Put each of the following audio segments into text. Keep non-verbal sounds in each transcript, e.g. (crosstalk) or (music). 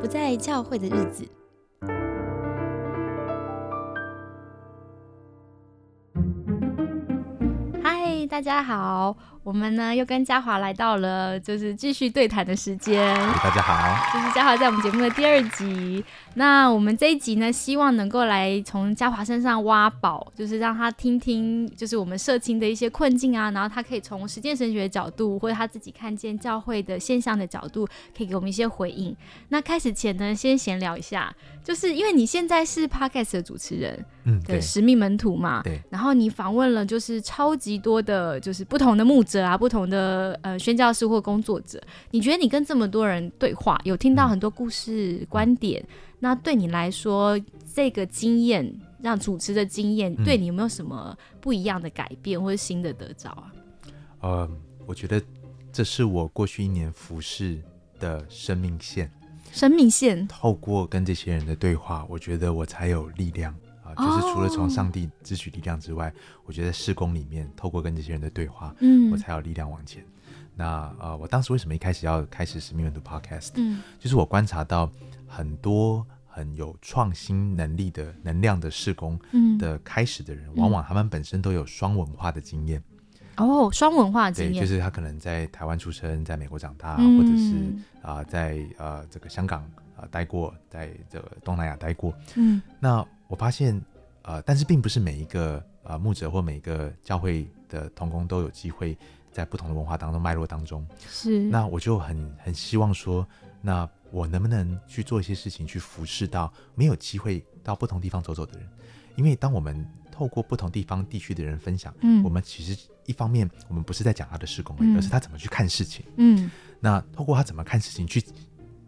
不在教会的日子。嗨，大家好，我们呢又跟嘉华来到了就是继续对谈的时间。大家好，这是嘉华在我们节目的第二集。那我们这一集呢，希望能够来从嘉华身上挖宝，就是让他听听，就是我们社青的一些困境啊，然后他可以从实践神学的角度，或者他自己看见教会的现象的角度，可以给我们一些回应。那开始前呢，先闲聊一下，就是因为你现在是 Podcast 的主持人，嗯，对，使命门徒嘛，对，然后你访问了就是超级多的，就是不同的牧者啊，不同的呃宣教师或工作者，你觉得你跟这么多人对话，有听到很多故事、观点，那对你来说，这个经验让主持的经验，对你有没有什么不一样的改变或者新的得着啊？呃，我觉得这是我过去一年服侍的生命线，生命线，透过跟这些人的对话，我觉得我才有力量啊、就是除了从上帝支取力量之外，我觉得施工里面透过跟这些人的对话，嗯我才有力量往前。那呃，我当时为什么一开始要开始使命阅读 Podcast？嗯就是我观察到很多很有创新能力的能量的施工嗯，的开始的人，往往他们本身都有双文化的经验。哦，双文化经对，验，就是他可能在台湾出生，在美国长大，嗯或者是啊、在呃这个香港啊、待过，在这个东南亚待过。嗯那我发现呃，但是并不是每一个呃牧者或每一个教会的同工都有机会在不同的文化当中脉络当中。是，那我就很很希望说，那我能不能去做一些事情，去服侍到没有机会到不同地方走走的人？因为当我们透过不同地方地区的人分享，嗯我们其实一方面我们不是在讲他的施工而已，嗯而是他怎么去看事情。嗯那透过他怎么看事情，去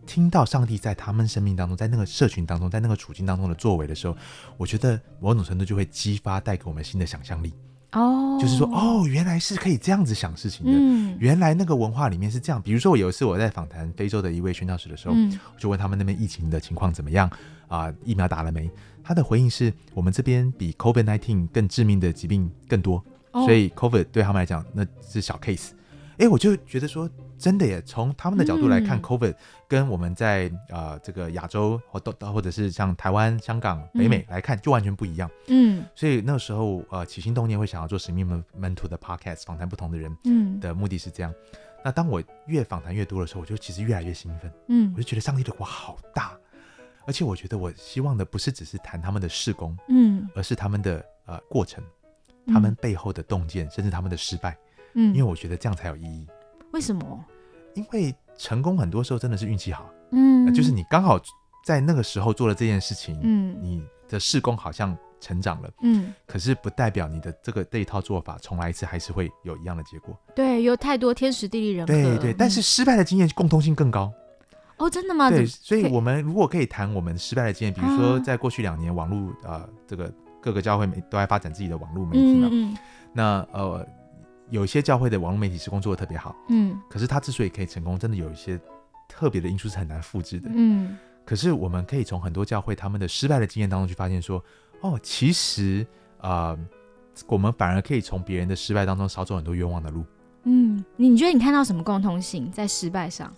听到上帝在他们生命当中，在那个社群当中，在那个处境当中的作为的时候，我觉得某种程度就会激发带给我们新的想象力，哦，就是说，哦，原来是可以这样子想事情的。嗯原来那个文化里面是这样，比如说我有一次我在访谈非洲的一位宣教师的时候，嗯我就问他们那边疫情的情况怎么样啊、疫苗打了没？他的回应是我们这边比 COVID nineteen 更致命的疾病更多，哦所以 COVID 对他们来讲那是小 case。哎，我就觉得说真的耶，从他们的角度来看、嗯。COVID 跟我们在呃这个亚洲或都或者是像台湾、香港、北美来看就完全不一样。嗯。所以那个时候呃起心动念会想要做使命门门徒的 podcast 访谈不同的人，嗯。的目的是这样。那当我越访谈越多的时候，我就其实越来越兴奋，嗯。我就觉得上帝的国好大，而且我觉得我希望的不是只是谈他们的事工，嗯。而是他们的呃过程，嗯。他们背后的洞见，甚至他们的失败，嗯，因为我觉得这样才有意义。为什么？因为成功很多时候真的是运气好，嗯。呃就是你刚好在那个时候做了这件事情，嗯。你的事工好像成长了，嗯，可是不代表你的这个这一套做法重来一次还是会有一样的结果。对，有太多天时地利人和。对对，但是嗯失败的经验共通性更高。哦，真的吗？对，所以我们如果可以谈我们失败的经验，比如说啊。在过去两年，网络呃这个各个教会媒都在发展自己的网络媒体嘛，嗯。那呃有一些教会的网络媒体施工做的特别好，嗯可是它之所以可以成功，真的有一些特别的因素是很难复制的。嗯可是我们可以从很多教会他们的失败的经验当中去发现说，哦，其实呃我们反而可以从别人的失败当中少走很多冤枉的路。嗯，你你觉得你看到什么共通性在失败上？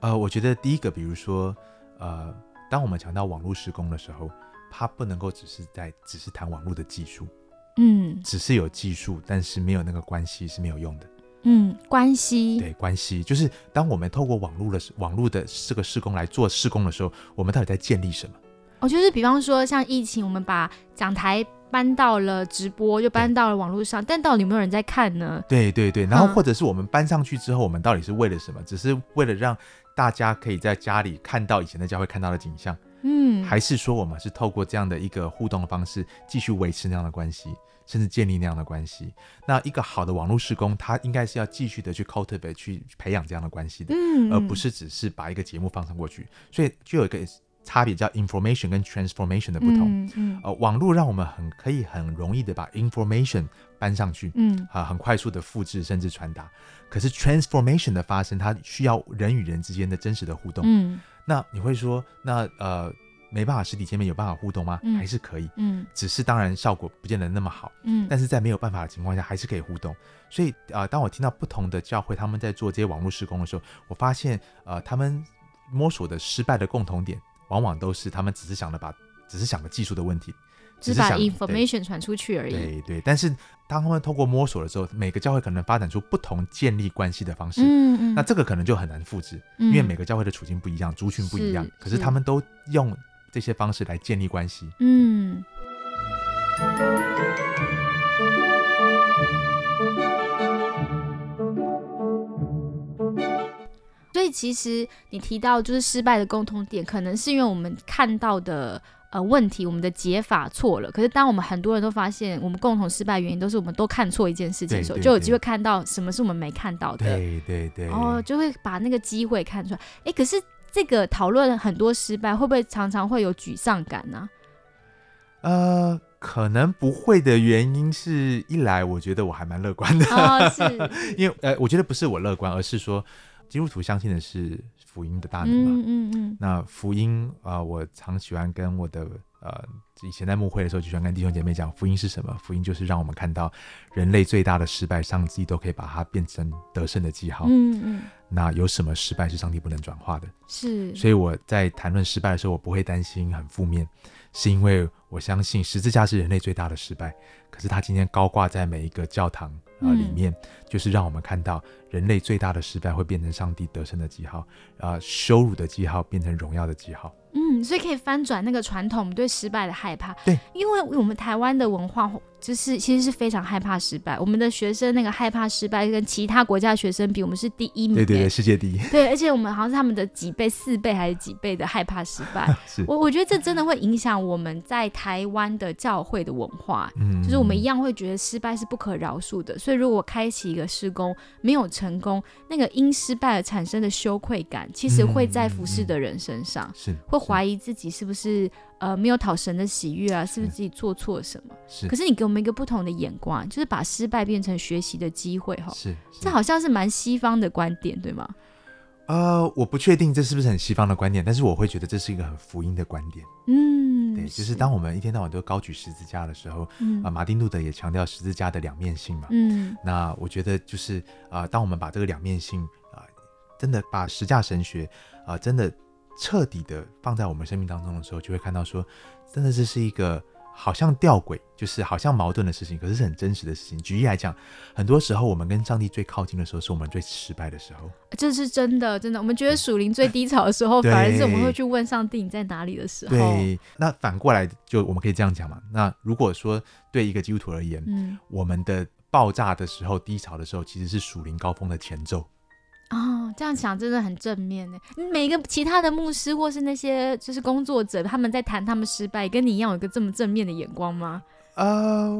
呃，我觉得第一个，比如说，呃，当我们强调网络施工的时候，它不能够只是在只是谈网络的技术，嗯只是有技术，但是没有那个关系是没有用的。嗯，关系对，关系就是当我们透过网络的网络的这个施工来做施工的时候，我们到底在建立什么？哦，就是比方说像疫情，我们把讲台搬到了直播，就搬到了网络上，但到底有没有人在看呢？对对对，然后嗯或者是我们搬上去之后，我们到底是为了什么？只是为了让大家可以在家里看到以前在家会看到的景象，嗯，还是说我们是透过这样的一个互动的方式，继续维持那样的关系，甚至建立那样的关系？那一个好的网络施工，它应该是要继续的去 cultivate 去培养这样的关系的，嗯，而不是只是把一个节目放上过去。所以就有一个差别叫 information 跟 transformation 的不同。嗯嗯呃，网络让我们很可以很容易的把 information 搬上去，嗯啊，很快速的复制甚至传达。可是 transformation 的发生，它需要人与人之间的真实的互动。嗯那你会说，那呃没办法实体见面有办法互动吗？嗯还是可以，嗯只是当然效果不见得那么好。嗯，但是在没有办法的情况下，还是可以互动。所以啊、呃当我听到不同的教会他们在做这些网络施工的时候，我发现呃他们摸索的失败的共同点，往往都是他们只是想着把，只是想着技术的问题，只把是把 information 传出去而已。对对，但是当他们透过摸索的时候，每个教会可能发展出不同建立关系的方式。嗯嗯，那这个可能就很难复制，因因为每个教会的处境不一样，族群不一样是，可是是他们都用这些方式来建立关系。嗯。所以其实你提到就是失败的共同点，可能是因为我们看到的呃问题，我们的解法错了。可是当我们很多人都发现我们共同失败原因都是我们都看错一件事情的时候，就有机会看到什么是我们没看到的。对对对，哦，就会把那个机会看出来。哎，可是这个讨论很多失败，会不会常常会有沮丧感呢、呃，可能不会的原因是一来，我觉得我还蛮乐观的，哦，是，(laughs) 因为呃，我觉得不是我乐观，而是说基督徒相信的是福音的大能嘛。嗯嗯嗯，那福音啊、呃我常喜欢跟我的呃以前在牧会的时候，就喜欢跟弟兄姐妹讲，福音是什么？福音就是让我们看到人类最大的失败，上帝都可以把它变成得胜的记号。嗯嗯，那有什么失败是上帝不能转化的？是，所以我在谈论失败的时候，我不会担心很负面，是因为我相信十字架是人类最大的失败，可是它今天高挂在每一个教堂啊、里面，就是让我们看到人类最大的失败会变成上帝得胜的记号，啊、羞辱的记号变成荣耀的记号。嗯，所以可以翻转那个传统我们对失败的害怕。对，因为我们台湾的文化就是其实是非常害怕失败，我们的学生那个害怕失败跟其他国家学生比，我们是第一名。对对对，哎世界第一对，而且我们好像是他们的几倍、四倍还是几倍的害怕失败。(laughs) 是，我我觉得这真的会影响我们在台湾的教会的文化。嗯就是我们一样会觉得失败是不可饶恕的，所以如果开启一个施工没有成功，那个因失败而产生的羞愧感，其实会在服侍的人身上，是会怀疑自己是不是呃没有讨神的喜悦啊，是不是自己做错什么？是可是你给我们一个不同的眼光，就是把失败变成学习的机会哈，是这好像是蛮西方的观点，对吗？呃，我不确定这是不是很西方的观点，但是我会觉得这是一个很福音的观点。嗯，对，就是当我们一天到晚都高举十字架的时候，嗯啊、马丁路德也强调十字架的两面性嘛。嗯那我觉得就是啊、呃当我们把这个两面性啊、真的把十架神学啊、真的彻底的放在我们生命当中的时候，就会看到说，真的这是一个好像吊诡，就是好像矛盾的事情，可是是很真实的事情。举例来讲，很多时候我们跟上帝最靠近的时候，是我们最失败的时候。这是真的，真的。我们觉得属灵最低潮的时候，反而是我们会去问上帝你在哪里的时候。对，那反过来就我们可以这样讲嘛。那如果说对一个基督徒而言，嗯我们的爆炸的时候、低潮的时候，其实是属灵高峰的前奏。哦，这样想真的很正面呢。每个其他的牧师或是那些就是工作者，他们在谈他们失败，跟你一样有一个这么正面的眼光吗？呃，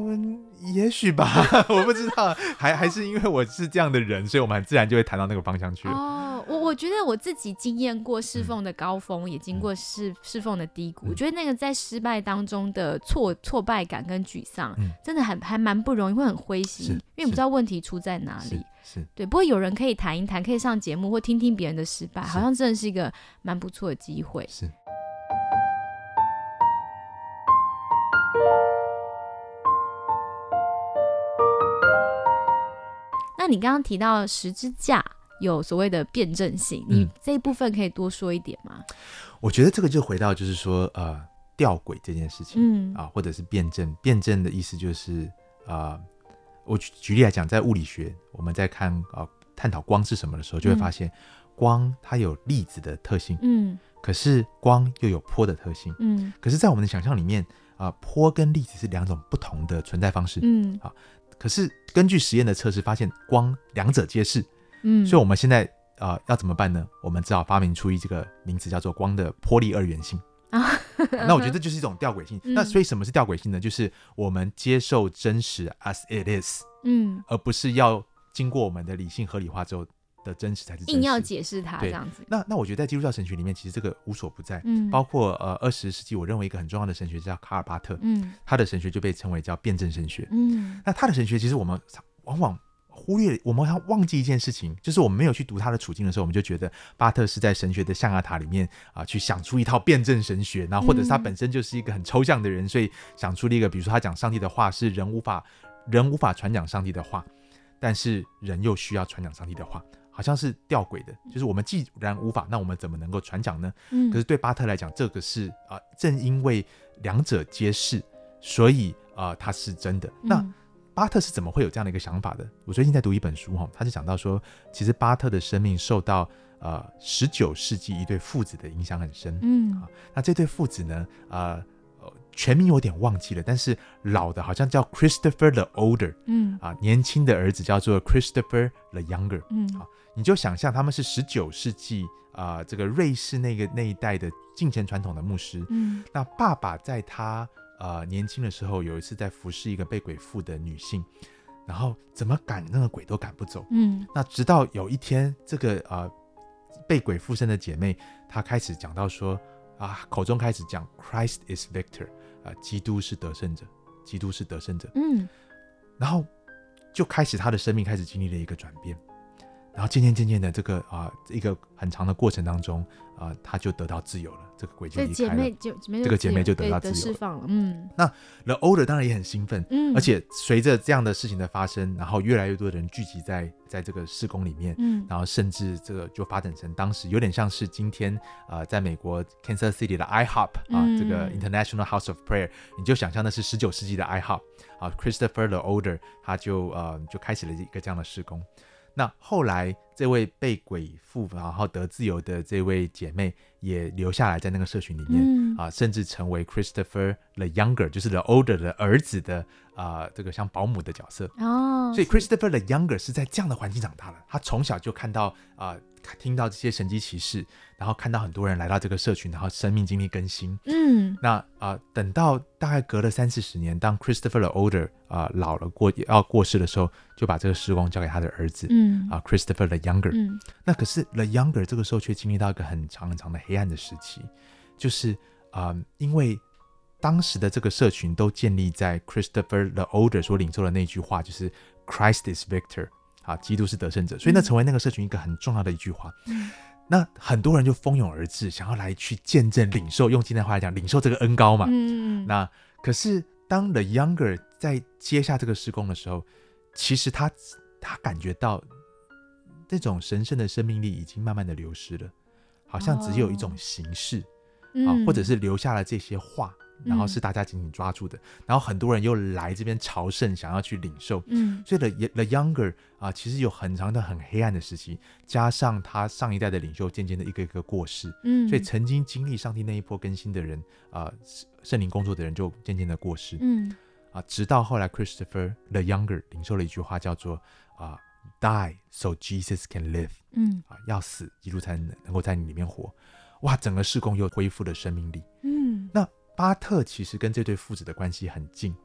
也许吧，(laughs) 我不知道，还还是因为我是这样的人，所以我们很自然就会谈到那个方向去了。哦，我我觉得我自己经验过侍奉的高峰，也经过侍侍奉的低谷。嗯我觉得那个在失败当中的挫挫败感跟沮丧，嗯真的很还蛮不容易，会很灰心，因为你不知道问题出在哪里。是，对，不过有人可以谈一谈，可以上节目或听听别人的失败，好像真的是一个蛮不错的机会。是，那你刚刚提到十字架有所谓的辩证性，你嗯这一部分可以多说一点吗？我觉得这个就回到就是说，呃，吊诡这件事情。嗯啊，或者是辩证。辩证的意思就是，啊，我举举例来讲，在物理学，我们在看啊探讨光是什么的时候，就会发现，光它有粒子的特性，嗯可是光又有波的特性。嗯可是，在我们的想象里面，啊，波跟粒子是两种不同的存在方式。嗯可是根据实验的测试，发现光两者皆是。嗯，所以我们现在啊要怎么办呢？我们只好发明出一这个名词，叫做光的波粒二元性。啊，那我觉得这就是一种吊诡性。嗯那所以什么是吊诡性呢？就是我们接受真实 as it is，嗯，而不是要经过我们的理性合理化之后的真实才是真实。硬要解释它这样子。那那我觉得在基督教神学里面，其实这个无所不在。嗯，包括呃二十世纪，我认为一个很重要的神学叫卡尔巴特，嗯他的神学就被称为叫辩证神学。嗯那他的神学其实我们往往忽略，我们常忘记一件事情，就是我们没有去读他的处境的时候，我们就觉得巴特是在神学的象牙塔里面啊、去想出一套辩证神学，然后或者是他嗯本身就是一个很抽象的人，所以想出了一个，比如说他讲上帝的话是人无法人无法传讲上帝的话，但是人又需要传讲上帝的话。好像是吊诡的，就是我们既然无法，那我们怎么能够传讲呢？嗯，可是对巴特来讲，这个是啊、正因为两者皆是，所以啊、它是真的。那嗯巴特是怎么会有这样的一个想法的？我最近在读一本书哈，他就讲到说，其实巴特的生命受到呃十九世纪一对父子的影响很深。嗯啊那这对父子呢，呃，呃全名有点忘记了，但是老的好像叫 Christopher the Older 嗯啊，年轻的儿子叫做 Christopher the Younger。嗯啊你就想象他们是十九世纪啊、这个瑞士那个那一代的敬虔传统的牧师。嗯那爸爸在他呃年轻的时候，有一次在服侍一个被鬼附的女性，然后怎么赶那个鬼都赶不走。嗯那直到有一天，这个呃被鬼附身的姐妹，她开始讲到说啊，口中开始讲 Christ is victor 啊、基督是得胜者，基督是得胜者，嗯。然后就开始他的生命开始经历了一个转变，然后渐渐渐渐的这个啊、一个很长的过程当中啊、她就得到自由了，这个鬼就离开了。姐妹就姐妹这个姐妹就得到自由了。释放了，嗯。那 The Older 当然也很兴奋，嗯，而且随着这样的事情的发生，然后越来越多的人聚集在在这个施工里面，嗯。然后甚至这个就发展成当时有点像是今天呃，在美国 Kansas City 的 IHOP 啊，嗯。这个 International House of Prayer，你就想象的是十九世纪的 IHOP 啊，Christopher the Older 他就呃就开始了一个这样的施工。那后来这位被鬼附然后得自由的这位姐妹也留下来在那个社群里面。嗯啊，甚至成为 Christopher the Younger，就是 the older 的儿子的啊、这个像保姆的角色。哦，所以 Christopher the Younger 是在这样的环境长大的，他从小就看到啊、听到这些神迹奇事，然后看到很多人来到这个社群，然后生命经历更新。嗯那啊、等到大概隔了三四十年，当 Christopher the Older 啊、老了过要过世的时候，就把这个时光交给他的儿子。嗯啊，Christopher the Younger，、嗯那可是 The Younger 这个时候却经历到一个很长很长的黑暗的时期，就是啊、因为当时的这个社群都建立在 Christopher the Older 所领受的那句话，就是 Christ is victor，啊，基督是得胜者，所以那嗯。成为那个社群一个很重要的一句话。嗯。那很多人就蜂拥而至，想要来去见证、领受，用今天的话来讲，领受这个恩高嘛。嗯。那可是当 The Younger 在接下这个施工的时候，其实他他感觉到这种神圣的生命力已经慢慢的流失了，好像只有一种形式、啊，或者是留下了这些话，然后是大家紧紧抓住的，然后很多人又来这边朝圣，想要去领受。嗯所以 The The Younger 啊，其实有很长的很黑暗的时期，加上他上一代的领袖渐渐的一个一个过世，嗯，所以曾经经历上帝那一波更新的人啊，圣圣灵工作的人就渐渐的过世。嗯啊，直到后来 Christopher the Younger 领受了一句话，叫做啊，Die so Jesus can live 嗯啊，要死，基督才能能够在你里面活。哇，整个事工又恢复了生命力。巴特其实跟这对父子的关系很近，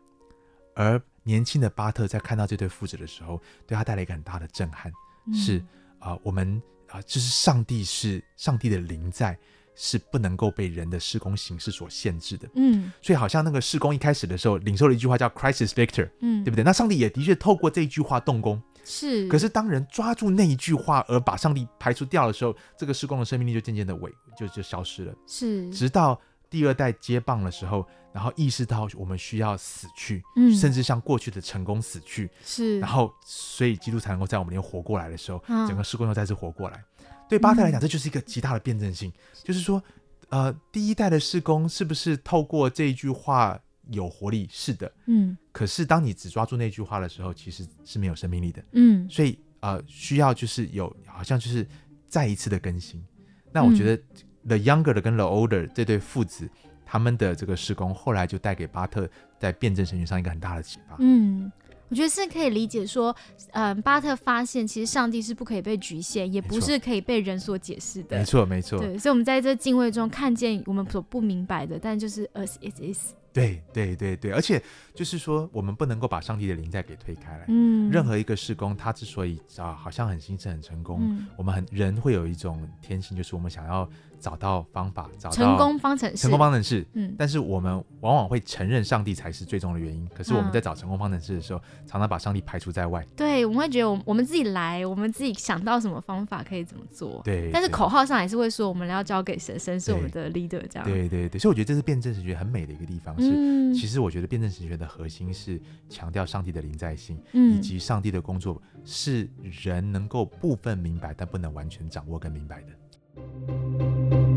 而年轻的巴特在看到这对父子的时候，对他带来一个很大的震撼，嗯是啊、我们啊、就是上帝是上帝的灵在，是不能够被人的施工形式所限制的。嗯所以好像那个施工一开始的时候，领受了一句话叫 “Christ is victor”，嗯，对不对？那上帝也的确透过这一句话动工。是，可是当人抓住那一句话而把上帝排除掉的时候，这个施工的生命力就渐渐的萎就就消失了。是直到第二代接棒的时候，然后意识到我们需要死去，嗯甚至像过去的成功死去，是，然后所以基督才能够在我们里面活过来的时候，嗯整个施工又再次活过来。对巴特来讲，这就是一个极大的辩证性，就是说，呃，第一代的施工是不是透过这一句话有活力？是的。嗯可是当你只抓住那句话的时候，其实是没有生命力的。嗯所以呃，需要就是有好像就是再一次的更新。那我觉得 The Younger 的跟 The Older 这对父子，他们的这个施工，后来就带给巴特在辩证神学上一个很大的启发。嗯。我觉得是可以理解说，嗯、巴特发现其实上帝是不可以被局限，也不是可以被人所解释的没。错，没错，对，所以我们在这敬畏中看见我们所不明白的，但就是 as it is。对对对对，而且就是说，我们不能够把上帝的灵在给推开来。嗯，任何一个施工，它之所以啊好像很兴盛、很成功，嗯我们很人会有一种天性，就是我们想要找到方法，找到成功方程式，成功方程式。嗯，但是我们往往会承认上帝才是最终的原因。可是我们嗯在找成功方程式的时候，常常把上帝排除在外。对，我们会觉得我们我们自己来，我们自己想到什么方法可以怎么做。对，但是口号上还是会说我们要交给神，神是我们的 leader 这样。对对对，所以我觉得这是辩证神学很美的一个地方。是，嗯其实我觉得辩证神学的核心是强调上帝的临在性，以嗯及上帝的工作是人能够部分明白，但不能完全掌握跟明白的。thank you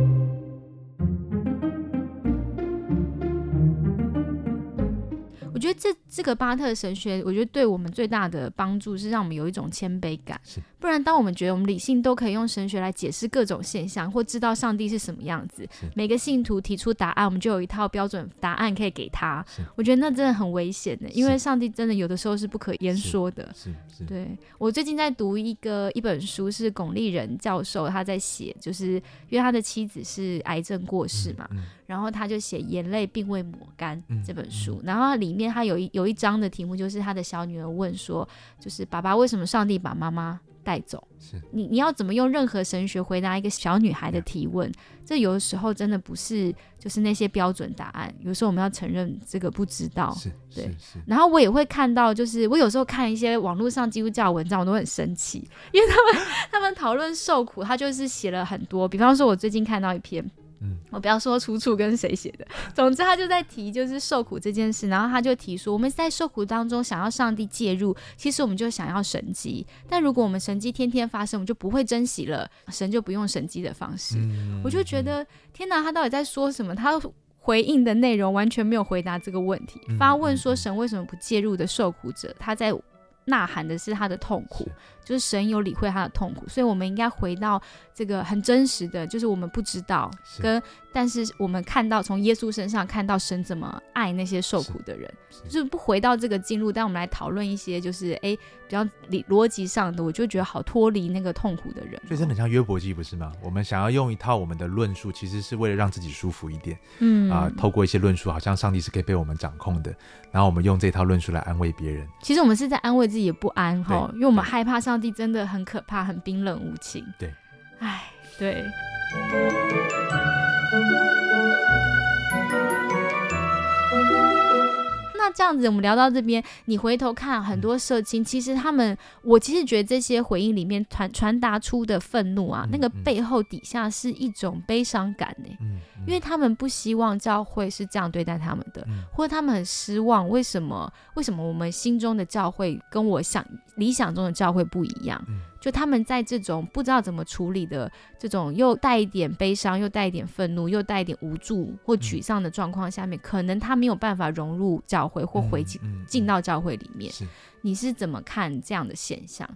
觉得这这个巴特神学，我觉得对我们最大的帮助是让我们有一种谦卑感是。不然，当我们觉得我们理性都可以用神学来解释各种现象，或知道上帝是什么样子，每个信徒提出答案，我们就有一套标准答案可以给他。我觉得那真的很危险的，因为上帝真的有的时候是不可言说的。是是，对我最近在读一个一本书，是巩立人教授他在写，就是因为他的妻子是癌症过世嘛，嗯，然后他就写《眼泪并未抹干嗯》这本书，然后里面他有一有一章的题目就是他的小女儿问说，就是爸爸为什么上帝把妈妈带走？是你你要怎么用任何神学回答一个小女孩的提问？这有的时候真的不是就是那些标准答案，有时候我们要承认这个不知道。是对是是，然后我也会看到，就是我有时候看一些网络上基督教文章，我都很生气，因为他们他们讨论受苦，他就是写了很多，比方说，我最近看到一篇，嗯我不要说出处跟谁写的，(laughs) 总之他就在提就是受苦这件事，然后他就提说，我们在受苦当中想要上帝介入，其实我们就想要神迹，但如果我们神迹天天发生，我们就不会珍惜了，神就不用神迹的方式。嗯我就觉得天哪，他到底在说什么？他回应的内容完全没有回答这个问题。嗯发问说神为什么不介入的受苦者，他在呐喊的是他的痛苦，就是神有理会他的痛苦，所以我们应该回到这个很真实的，就是我们不知道跟，但是我们看到从耶稣身上看到神怎么爱那些受苦的人，是就是不回到这个进入，但我们来讨论一些就是哎比较理逻辑上的，我就觉得好脱离那个痛苦的人哦、所以真的很像约伯记，不是吗？我们想要用一套我们的论述，其实是为了让自己舒服一点嗯啊、透过一些论述，好像上帝是可以被我们掌控的，然后我们用这套论述来安慰别人。其实我们是在安慰自己的不安哈，因为我们害怕上帝真的很可怕、很冰冷无情。对，唉，对。这样子，我们聊到这边，你回头看很多社青，其实他们，我其实觉得这些回应里面传传达出的愤怒啊，嗯那个嗯背后底下是一种悲伤感呢、因为他们不希望教会是这样对待他们的，嗯或者他们很失望，为什么？为什么我们心中的教会跟我想理想中的教会不一样？嗯就他们在这种不知道怎么处理的这种又带一点悲伤，又带一点愤怒，又带一点无助或沮丧的状况下面，可能他没有办法融入教会或回进嗯嗯进到教会里面。是你是怎么看这样的现象？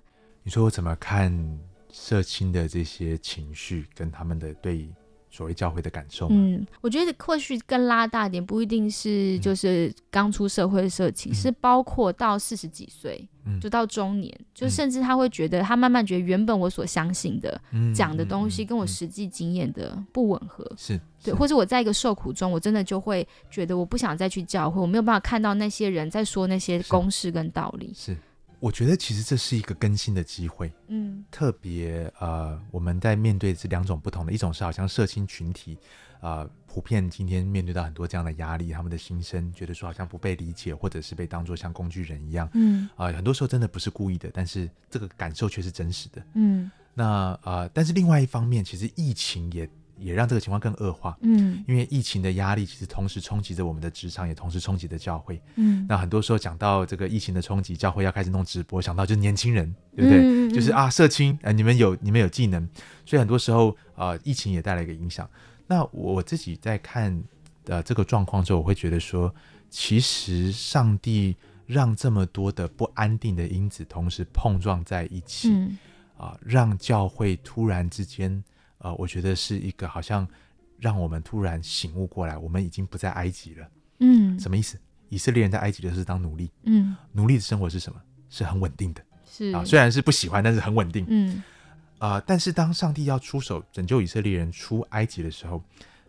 你说我怎么看社青的这些情绪跟他们的对所谓教会的感受吗？嗯，我觉得或许更拉大一点，不一定是嗯就是刚出社会的社情，嗯是包括到四十几岁，嗯就到中年，就嗯甚至他会觉得，他慢慢觉得原本我所相信的嗯讲的东西嗯跟我嗯实际经验的不吻合。是对，是或者我在一个受苦中，我真的就会觉得我不想再去教会，我没有办法看到那些人在说那些公式跟道理。是，我觉得其实这是一个更新的机会。嗯特别呃，我们在面对这两种不同的，一种是好像社青群体，呃，普遍今天面对到很多这样的压力，他们的心声觉得说好像不被理解，或者是被当作像工具人一样，嗯啊、很多时候真的不是故意的，但是这个感受却是真实的。嗯那呃，但是另外一方面，其实疫情也也让这个情况更恶化。嗯因为疫情的压力，其实同时冲击着我们的职场，也同时冲击着教会。嗯，那很多时候讲到这个疫情的冲击，教会要开始弄直播，想到就是年轻人，对不对？嗯就是，啊，社青，呃，你们有你们有技能，所以很多时候呃，疫情也带来一个影响。那我自己在看呃这个状况之后，我会觉得说，其实上帝让这么多的不安定的因子同时碰撞在一起，嗯啊、让教会突然之间，呃，我觉得是一个好像让我们突然醒悟过来，我们已经不在埃及了。嗯什么意思？以色列人在埃及的是当奴隶，嗯奴隶的生活是什么？是很稳定的是啊，虽然是不喜欢，但是很稳定嗯啊、但是当上帝要出手拯救以色列人出埃及的时候，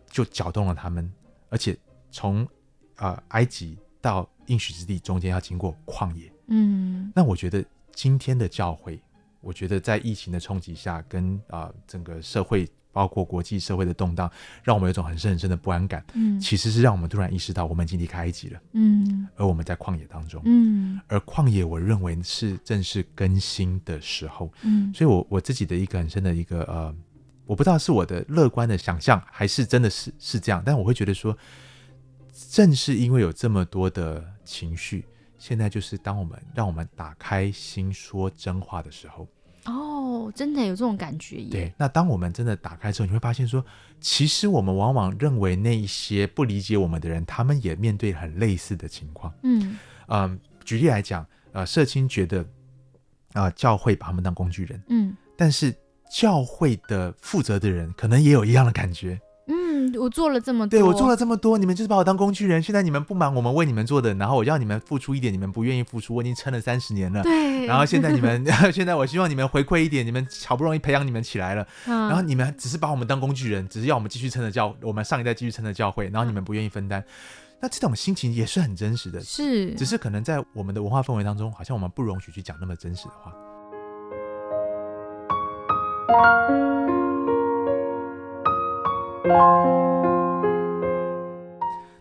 就搅动了他们，而且从啊、埃及到应许之地中间要经过旷野。嗯那我觉得今天的教会，我觉得在疫情的冲击下，跟啊、整个社会包括国际社会的动荡，让我们有一种很深很深的不安感。嗯其实是让我们突然意识到，我们已经离开埃及了，嗯而我们在旷野当中。嗯而旷野，我认为是正是更新的时候。嗯所以我我自己的一个很深的一个呃，我不知道是我的乐观的想象，还是真的是是这样，但我会觉得说，正是因为有这么多的情绪，现在就是当我们让我们打开心说真话的时候，哦，真的有这种感觉耶。对，那当我们真的打开之后，你会发现说，其实我们往往认为那一些不理解我们的人，他们也面对很类似的情况。嗯嗯、举例来讲，呃，社青觉得，啊、教会把他们当工具人，嗯但是教会的负责的人可能也有一样的感觉。嗯，我做了这么多，对我做了这么多，你们就是把我当工具人，现在你们不忙我们为你们做的，然后我要你们付出一点，你们不愿意付出，我已经撑了三十年了。对，然后现在你们，(laughs) 现在我希望你们回馈一点，你们好不容易培养你们起来了，然然后你们只是把我们当工具人，只是要我们继续撑着教，我们上一代继续撑着教会，然后你们不愿意分担，那这种心情也是很真实的，是只是可能在我们的文化氛围当中，好像我们不容许去讲那么真实的话。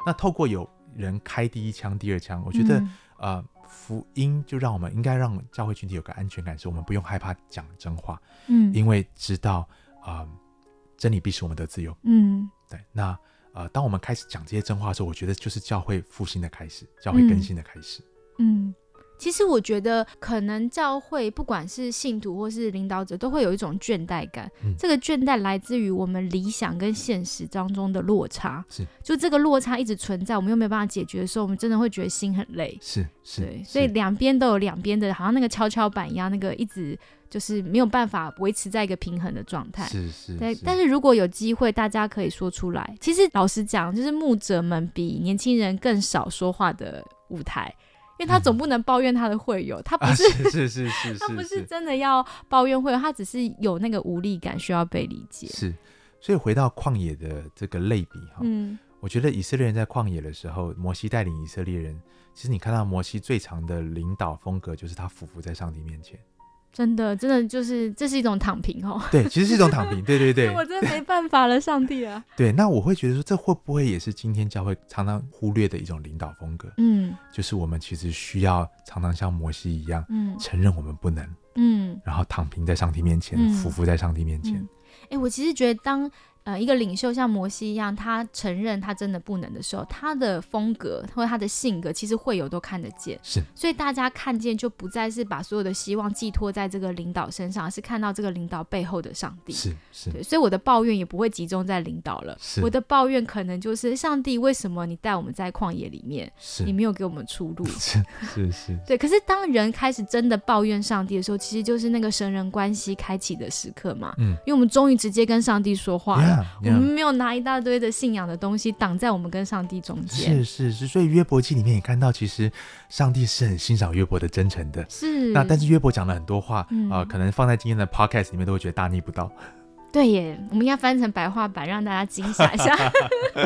那透过有人开第一枪、第二枪，我觉得、嗯。呃，福音就让我们应该让教会群体有个安全感，是我们不用害怕讲真话，嗯。因为知道啊、呃真理必使我们得自由。嗯。对，那呃，当我们开始讲这些真话的时候，我觉得就是教会复兴的开始，教会更新的开始。嗯，其实我觉得可能教会不管是信徒或是领导者，都会有一种倦怠感。嗯这个倦怠来自于我们理想跟现实当中的落差。是，就这个落差一直存在，我们又没有办法解决的时候，我们真的会觉得心很累。是是，对，所以两边都有两边的，好像那个跷跷板一样，那个一直就是没有办法维持在一个平衡的状态。是是，对，但是如果有机会，大家可以说出来。其实老实讲，就是牧者们比年轻人更少说话的舞台，因为他嗯总不能抱怨他的会友，他不啊，是、是是是 (laughs) 是他不是是真的要抱怨会友，他只是有那个无力感，需要被理解。是，所以回到旷野的这个类比哈，嗯我觉得以色列人在旷野的时候，摩西带领以色列人，其实你看到摩西最长的领导风格就是他俯伏在上帝面前。真的，真的就是这是一种躺平哦。对，其实是一种躺平。对对对 (laughs) 我真的没办法了，上帝啊！对。那我会觉得说，这会不会也是今天教会常常忽略的一种领导风格？嗯就是我们其实需要常常像摩西一样，嗯承认我们不能，嗯然后躺平在上帝面前，嗯俯伏在上帝面前。嗯。哎、我其实觉得当呃一个领袖像摩西一样，他承认他真的不能的时候，他的风格或者他的性格，其实会有都看得见。是所以大家看见就不再是把所有的希望寄托在这个领导身上，而是看到这个领导背后的上帝。是是对，所以我的抱怨也不会集中在领导了。是我的抱怨可能就是上帝，为什么你带我们在旷野里面，是你没有给我们出路？是是是，(laughs) 对，可是当人开始真的抱怨上帝的时候，其实就是那个神人关系开启的时刻嘛。嗯，因为我们终于直接跟上帝说话了，呀我们没有拿一大堆的信仰的东西挡在我们跟上帝中间。是是是，所以约伯记里面也看到，其实上帝是很欣赏约伯的真诚的。是，那但是约伯讲了很多话，嗯啊，可能放在今天的 podcast 里面都会觉得大逆不道。对耶，我们应该翻成白话版，让大家惊吓一下。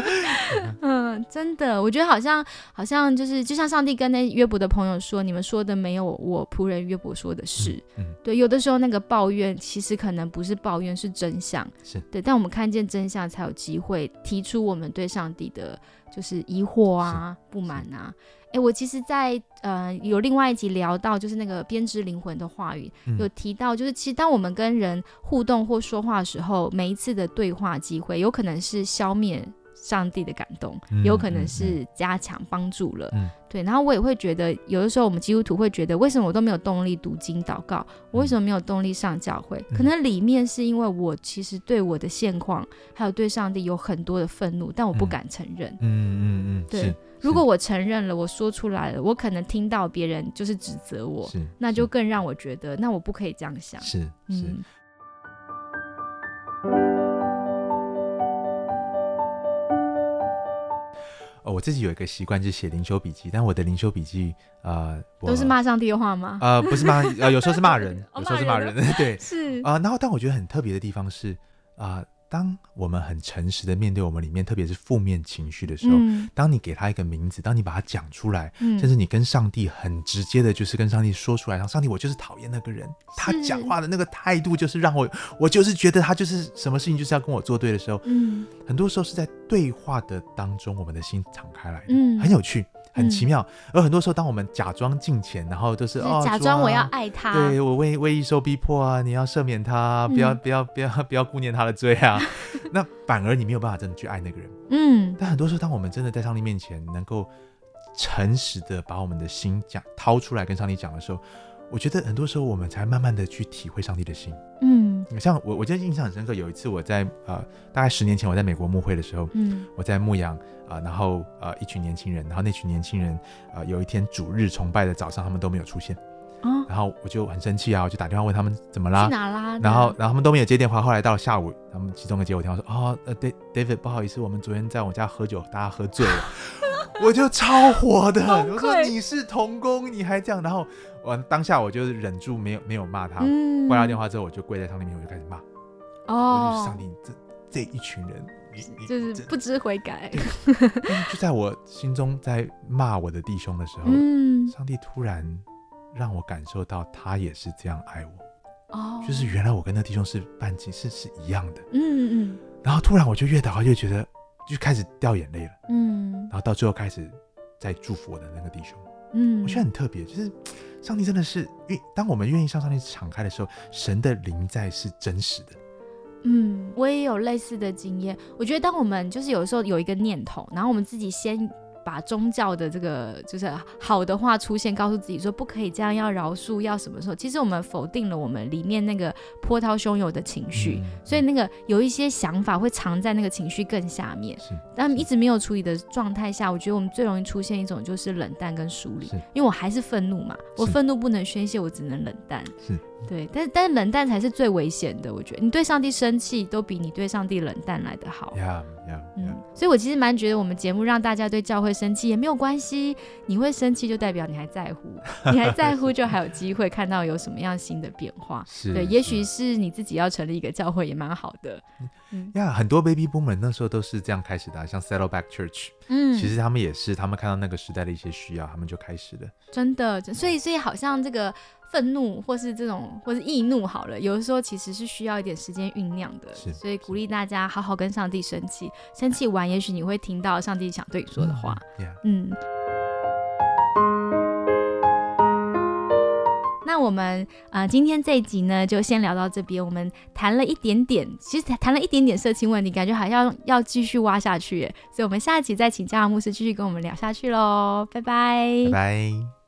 (laughs) 嗯，真的，我觉得好像好像就是，就像上帝跟那约伯的朋友说：“你们说的没有我仆人约伯说的是。嗯，对，有的时候那个抱怨其实可能不是抱怨，是真相。是对，但我们看见真相，才有机会提出我们对上帝的，就是疑惑啊、不满啊。哎，我其实在，呃有另外一集聊到，就是那个编织灵魂的话语，嗯。有提到，就是其实当我们跟人互动或说话的时候，每一次的对话机会，有可能是消灭上帝的感动，嗯有可能嗯是加强帮助了。嗯对，然后我也会觉得，有的时候我们基督徒会觉得，为什么我都没有动力读经祷告？我为什么没有动力上教会？嗯可能里面是因为我其实对我的现况，还有对上帝有很多的愤怒，但我不嗯敢承认。嗯嗯嗯，对如果我承认了，我说出来了，我可能听到别人就是指责我，那就更让我觉得，那我不可以这样想。是是。嗯，哦，我自己有一个习惯，就是写灵修笔记，但我的灵修笔记，呃，都是骂上帝的话吗？呃，不是骂，呃，有时候是骂人，(laughs) 哦有时候是骂人，(laughs) 对是，啊、然后但我觉得很特别的地方是啊、当我们很诚实的面对我们里面，特别是负面情绪的时候，嗯。当你给他一个名字，当你把它讲出来，嗯。甚至你跟上帝很直接的，就是跟上帝说出来，然后上帝，我就是讨厌那个人，他讲话的那个态度，就是让我，我就是觉得他就是什么事情就是要跟我作对的时候，嗯。很多时候是在对话的当中，我们的心敞开来的，嗯。很有趣，很奇妙。而很多时候，当我们假装敬虔，然后都是就是哦，假装我要爱他，对我为为义受逼迫啊，你要赦免他，不要嗯不要不要不要顾念他的罪啊，(laughs) 那反而你没有办法真的去爱那个人。嗯但很多时候，当我们真的在上帝面前能够诚实的把我们的心讲掏出来跟上帝讲的时候，我觉得很多时候我们才慢慢的去体会上帝的心。嗯像我，我记得印象很深刻，有一次我在呃大概十年前我在美国牧会的时候，嗯我在牧养啊、呃然后呃一群年轻人，然后那群年轻人呃有一天主日崇拜的早上他们都没有出现，哦，然后我就很生气啊，我就打电话问他们怎么啦去，哪啦？然后，然后他们都没有接电话。后来到了下午，他们其中一个接我电话说：“哦，呃，Da-，David，不好意思，我们昨天在我家喝酒，大家喝醉了。”我就超火的，崩我说你是童工，你还这样。然后我当下我就忍住没有没有骂他。嗯挂掉电话之后，我就跪在上帝面前，我就开始骂。哦上，帝，这这一群人，你你这就是不知悔改，就在我心中在骂我的弟兄的时候，嗯上帝突然让我感受到他也是这样爱我，哦，就是原来我跟那弟兄是半径是是一样的。嗯嗯然后突然我就越祷告越觉得就开始掉眼泪了，嗯然后到最后开始在祝福我的那个弟兄，嗯，我觉得很特别，就是上帝真的是愿，当我们愿意向上帝敞开的时候，神的灵在是真实的。嗯，我也有类似的经验。我觉得，当我们就是有时候有一个念头，然后我们自己先把宗教的这个就是好的话出现，告诉自己说不可以这样，要饶恕，要什么时候？其实我们否定了我们里面那个波涛汹涌的情绪，嗯所以那个有一些想法会藏在那个情绪更下面。是但一直没有处理的状态下，我觉得我们最容易出现一种就是冷淡跟疏离是，因为我还是愤怒嘛，我愤怒不能宣泄，我只能冷淡。是，对，但是但是冷淡才是最危险的，我觉得你对上帝生气都比你对上帝冷淡来得好。呀呀嗯呀，，所以我其实蛮觉得我们节目让大家对教会生气也没有关系，你会生气就代表你还在乎，你还在乎就还有机会看到有什么样新的变化。是对，也许是你自己要成立一个教会也蛮好的。呀，很多 baby boomer 那时候都是这样开始的啊、像 settle back Church，、嗯，其实他们也是，他们看到那个时代的一些需要，他们就开始了。真的，所以所以好像这个愤怒或是这种或是易怒好了，有的时候其实是需要一点时间酝酿的。是所以鼓励大家好好跟上帝生气，生气完，也许你会听到上帝想对你说的话。嗯。那我们呃今天这一集呢，就先聊到这边。我们谈了一点点，其实谈了一点点色情问题，感觉还要要继续挖下去耶。所以我们下一集再请嘉豪牧师继续跟我们聊下去喽。拜拜拜拜。